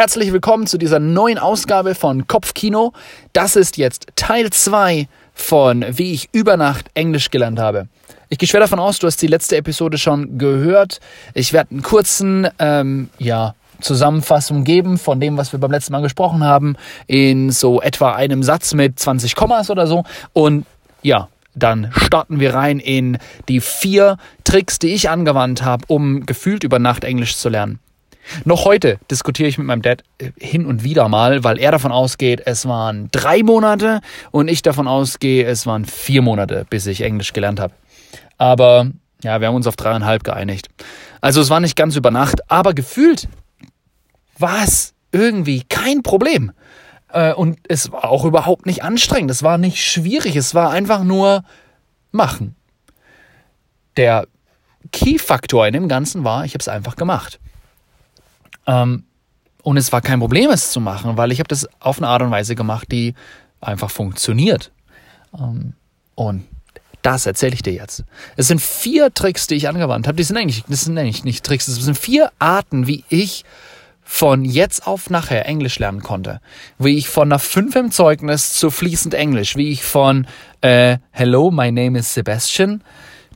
Herzlich willkommen zu dieser neuen Ausgabe von Kopfkino. Das ist jetzt Teil 2 von Wie ich über Nacht Englisch gelernt habe. Ich gehe schwer davon aus, du hast die letzte Episode schon gehört. Ich werde einen kurzen, ähm, ja, Zusammenfassung geben von dem, was wir beim letzten Mal gesprochen haben, in so etwa einem Satz mit 20 Kommas oder so. Und ja, dann starten wir rein in die vier Tricks, die ich angewandt habe, um gefühlt über Nacht Englisch zu lernen. Noch heute diskutiere ich mit meinem Dad äh, hin und wieder mal, weil er davon ausgeht, es waren drei Monate und ich davon ausgehe, es waren vier Monate, bis ich Englisch gelernt habe. Aber ja, wir haben uns auf dreieinhalb geeinigt. Also es war nicht ganz über Nacht, aber gefühlt war es irgendwie kein Problem. Äh, und es war auch überhaupt nicht anstrengend. Es war nicht schwierig. Es war einfach nur machen. Der Key-Faktor in dem Ganzen war, ich habe es einfach gemacht. Ähm, und es war kein Problem, es zu machen, weil ich habe das auf eine Art und Weise gemacht, die einfach funktioniert. Ähm, und das erzähle ich dir jetzt. Es sind vier Tricks, die ich angewandt habe. Die sind eigentlich, das sind eigentlich nicht Tricks, das sind vier Arten, wie ich von jetzt auf nachher Englisch lernen konnte. Wie ich von einer 5 im Zeugnis zu fließend Englisch, wie ich von äh, Hello, my name is Sebastian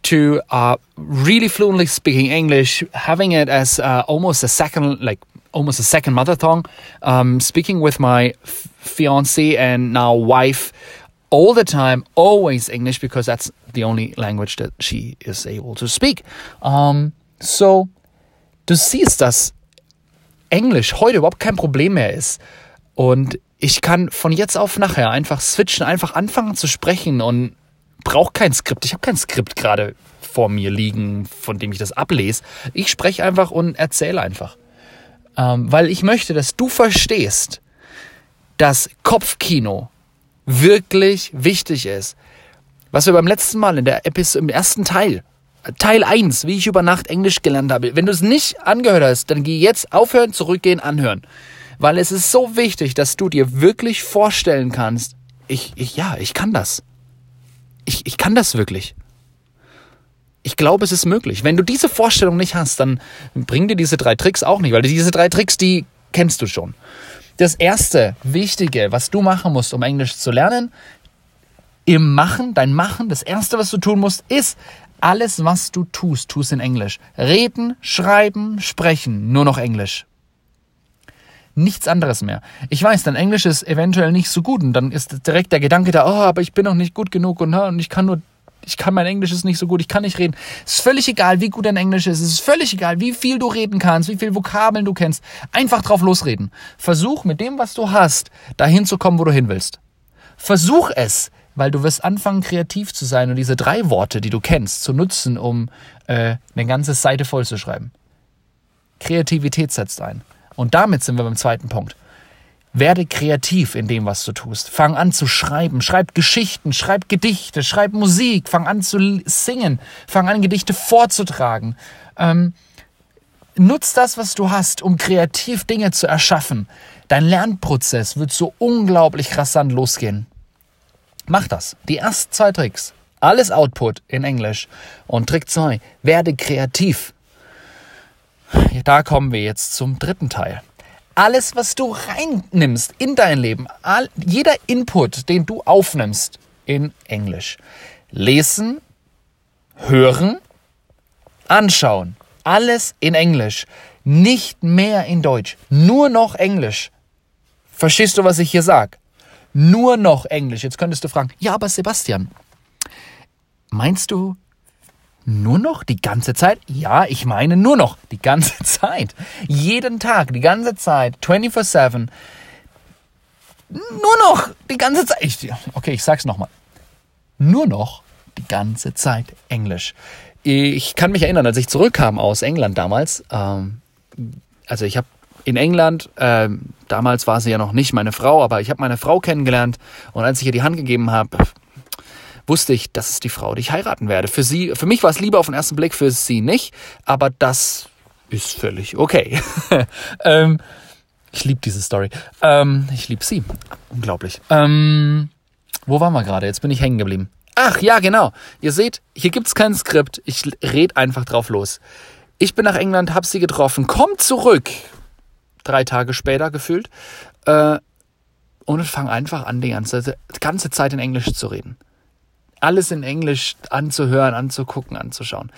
to uh, really fluently speaking English, having it as uh, almost a second, like almost a second mother tongue, um, speaking with my fiance and now wife all the time, always English because that's the only language that she is able to speak. Um, so, du siehst, dass Englisch heute überhaupt kein Problem mehr ist. Und ich kann von jetzt auf nachher einfach switchen, einfach anfangen zu sprechen und brauche kein Skript. Ich habe kein Skript gerade vor mir liegen, von dem ich das ablese. Ich spreche einfach und erzähle einfach. Ähm, weil ich möchte, dass du verstehst, dass Kopfkino wirklich wichtig ist. Was wir beim letzten Mal in der Episode, im ersten Teil Teil 1, wie ich über Nacht Englisch gelernt habe. Wenn du es nicht angehört hast, dann geh jetzt aufhören, zurückgehen, anhören. Weil es ist so wichtig, dass du dir wirklich vorstellen kannst, ich, ich, ja, ich kann das. Ich, ich kann das wirklich. Ich glaube, es ist möglich. Wenn du diese Vorstellung nicht hast, dann bring dir diese drei Tricks auch nicht, weil diese drei Tricks, die kennst du schon. Das erste Wichtige, was du machen musst, um Englisch zu lernen, im Machen, dein Machen, das erste, was du tun musst, ist alles, was du tust, tust in Englisch. Reden, schreiben, sprechen, nur noch Englisch. Nichts anderes mehr. Ich weiß, dein Englisch ist eventuell nicht so gut und dann ist direkt der Gedanke da, oh, aber ich bin noch nicht gut genug und, und ich kann nur, ich kann mein Englisch ist nicht so gut, ich kann nicht reden. Es ist völlig egal, wie gut dein Englisch ist. Es ist völlig egal, wie viel du reden kannst, wie viel Vokabeln du kennst. Einfach drauf losreden. Versuch mit dem, was du hast, dahin zu kommen, wo du hin willst. Versuch es weil du wirst anfangen, kreativ zu sein und diese drei Worte, die du kennst, zu nutzen, um äh, eine ganze Seite voll zu schreiben. Kreativität setzt ein. Und damit sind wir beim zweiten Punkt. Werde kreativ in dem, was du tust. Fang an zu schreiben. Schreib Geschichten, schreib Gedichte, schreib Musik. Fang an zu singen. Fang an, Gedichte vorzutragen. Ähm, nutz das, was du hast, um kreativ Dinge zu erschaffen. Dein Lernprozess wird so unglaublich rasant losgehen. Mach das. Die ersten zwei Tricks. Alles Output in Englisch. Und Trick 2. Werde kreativ. Da kommen wir jetzt zum dritten Teil. Alles, was du reinnimmst in dein Leben, all, jeder Input, den du aufnimmst in Englisch. Lesen, hören, anschauen. Alles in Englisch. Nicht mehr in Deutsch. Nur noch Englisch. Verstehst du, was ich hier sage? nur noch Englisch. Jetzt könntest du fragen, ja, aber Sebastian, meinst du nur noch die ganze Zeit? Ja, ich meine nur noch die ganze Zeit. Jeden Tag, die ganze Zeit, 24-7. Nur noch die ganze Zeit. Ich, okay, ich sag's nochmal. Nur noch die ganze Zeit Englisch. Ich kann mich erinnern, als ich zurückkam aus England damals, ähm, also ich habe in England. Äh, damals war sie ja noch nicht meine Frau, aber ich habe meine Frau kennengelernt und als ich ihr die Hand gegeben habe, wusste ich, das ist die Frau, die ich heiraten werde. Für sie, für mich war es lieber auf den ersten Blick, für sie nicht, aber das ist völlig okay. ähm, ich liebe diese Story. Ähm, ich liebe sie. Unglaublich. Ähm, wo waren wir gerade? Jetzt bin ich hängen geblieben. Ach ja, genau. Ihr seht, hier gibt's kein Skript. Ich red einfach drauf los. Ich bin nach England, hab sie getroffen. Kommt zurück drei Tage später gefühlt. Äh, und fang einfach an, die ganze, die ganze Zeit in Englisch zu reden. Alles in Englisch anzuhören, anzugucken, anzuschauen.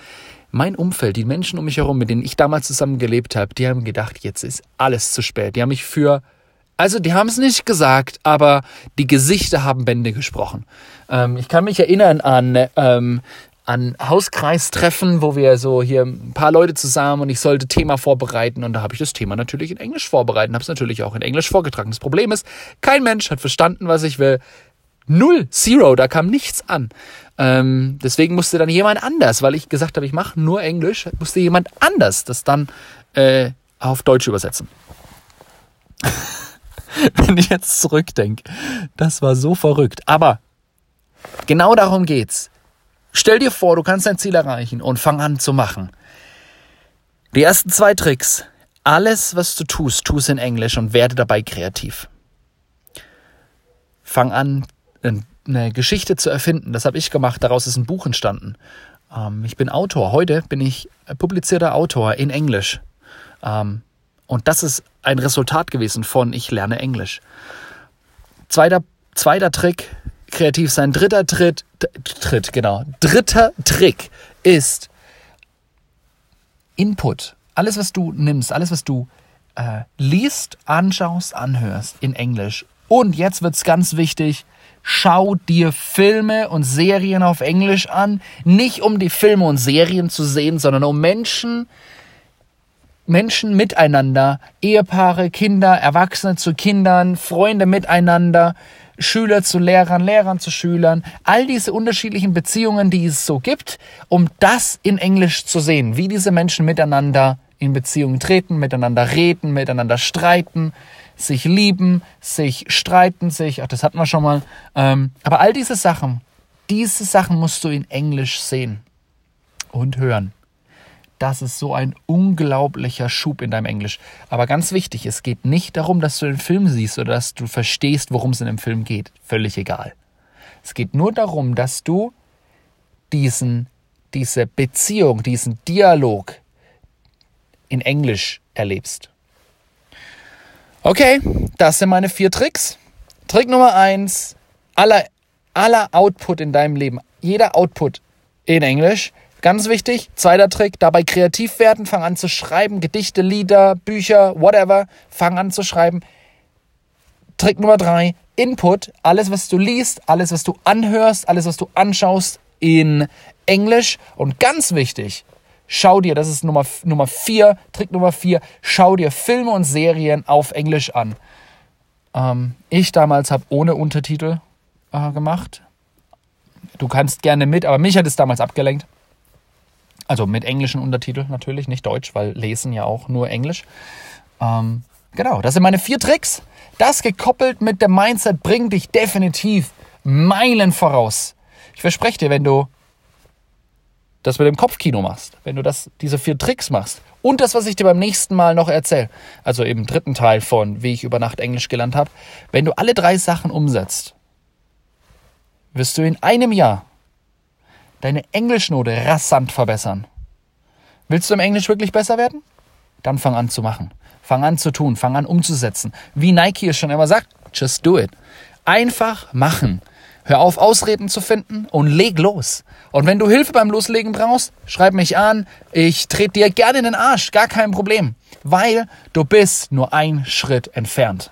Mein Umfeld, die Menschen um mich herum, mit denen ich damals zusammen gelebt habe, die haben gedacht, jetzt ist alles zu spät. Die haben mich für, also die haben es nicht gesagt, aber die Gesichter haben Bände gesprochen. Ähm, ich kann mich erinnern an ähm, an Hauskreistreffen, wo wir so hier ein paar Leute zusammen und ich sollte Thema vorbereiten und da habe ich das Thema natürlich in Englisch vorbereitet, habe es natürlich auch in Englisch vorgetragen. Das Problem ist, kein Mensch hat verstanden, was ich will. Null, zero, da kam nichts an. Ähm, deswegen musste dann jemand anders, weil ich gesagt habe, ich mache nur Englisch, musste jemand anders das dann äh, auf Deutsch übersetzen. Wenn ich jetzt zurückdenke, das war so verrückt. Aber genau darum geht's Stell dir vor, du kannst dein Ziel erreichen und fang an zu machen. Die ersten zwei Tricks. Alles, was du tust, tu es in Englisch und werde dabei kreativ. Fang an, eine Geschichte zu erfinden. Das habe ich gemacht. Daraus ist ein Buch entstanden. Ähm, ich bin Autor. Heute bin ich publizierter Autor in Englisch. Ähm, und das ist ein Resultat gewesen von ich lerne Englisch. Zweiter, zweiter Trick, kreativ sein. Dritter Tritt, Tritt, genau. Dritter Trick ist Input. Alles, was du nimmst, alles, was du äh, liest, anschaust, anhörst in Englisch. Und jetzt wird's ganz wichtig. Schau dir Filme und Serien auf Englisch an. Nicht um die Filme und Serien zu sehen, sondern um Menschen, Menschen miteinander, Ehepaare, Kinder, Erwachsene zu Kindern, Freunde miteinander, Schüler zu Lehrern, Lehrern zu Schülern, all diese unterschiedlichen Beziehungen, die es so gibt, um das in Englisch zu sehen, wie diese Menschen miteinander in Beziehungen treten, miteinander reden, miteinander streiten, sich lieben, sich streiten, sich, ach, das hatten wir schon mal, ähm, aber all diese Sachen, diese Sachen musst du in Englisch sehen und hören das ist so ein unglaublicher Schub in deinem Englisch. Aber ganz wichtig, es geht nicht darum, dass du den Film siehst oder dass du verstehst, worum es in dem Film geht. Völlig egal. Es geht nur darum, dass du diesen, diese Beziehung, diesen Dialog in Englisch erlebst. Okay, das sind meine vier Tricks. Trick Nummer eins, aller, aller Output in deinem Leben, jeder Output in Englisch Ganz wichtig, zweiter Trick, dabei kreativ werden, fang an zu schreiben, Gedichte, Lieder, Bücher, whatever, fang an zu schreiben. Trick Nummer drei, Input, alles was du liest, alles was du anhörst, alles was du anschaust in Englisch. Und ganz wichtig, schau dir, das ist Nummer, Nummer vier, Trick Nummer vier, schau dir Filme und Serien auf Englisch an. Ähm, ich damals habe ohne Untertitel äh, gemacht. Du kannst gerne mit, aber mich hat es damals abgelenkt. Also mit englischen Untertiteln natürlich, nicht Deutsch, weil lesen ja auch nur Englisch. Ähm, genau, das sind meine vier Tricks. Das gekoppelt mit dem Mindset bringt dich definitiv Meilen voraus. Ich verspreche dir, wenn du das mit dem Kopfkino machst, wenn du das, diese vier Tricks machst und das, was ich dir beim nächsten Mal noch erzähle, also im dritten Teil von wie ich über Nacht Englisch gelernt habe, wenn du alle drei Sachen umsetzt, wirst du in einem Jahr deine Englischnote rasant verbessern. Willst du im Englisch wirklich besser werden? Dann fang an zu machen. Fang an zu tun, fang an umzusetzen. Wie Nike es schon immer sagt, just do it. Einfach machen. Hör auf, Ausreden zu finden und leg los. Und wenn du Hilfe beim Loslegen brauchst, schreib mich an. Ich trete dir gerne in den Arsch, gar kein Problem. Weil du bist nur ein Schritt entfernt.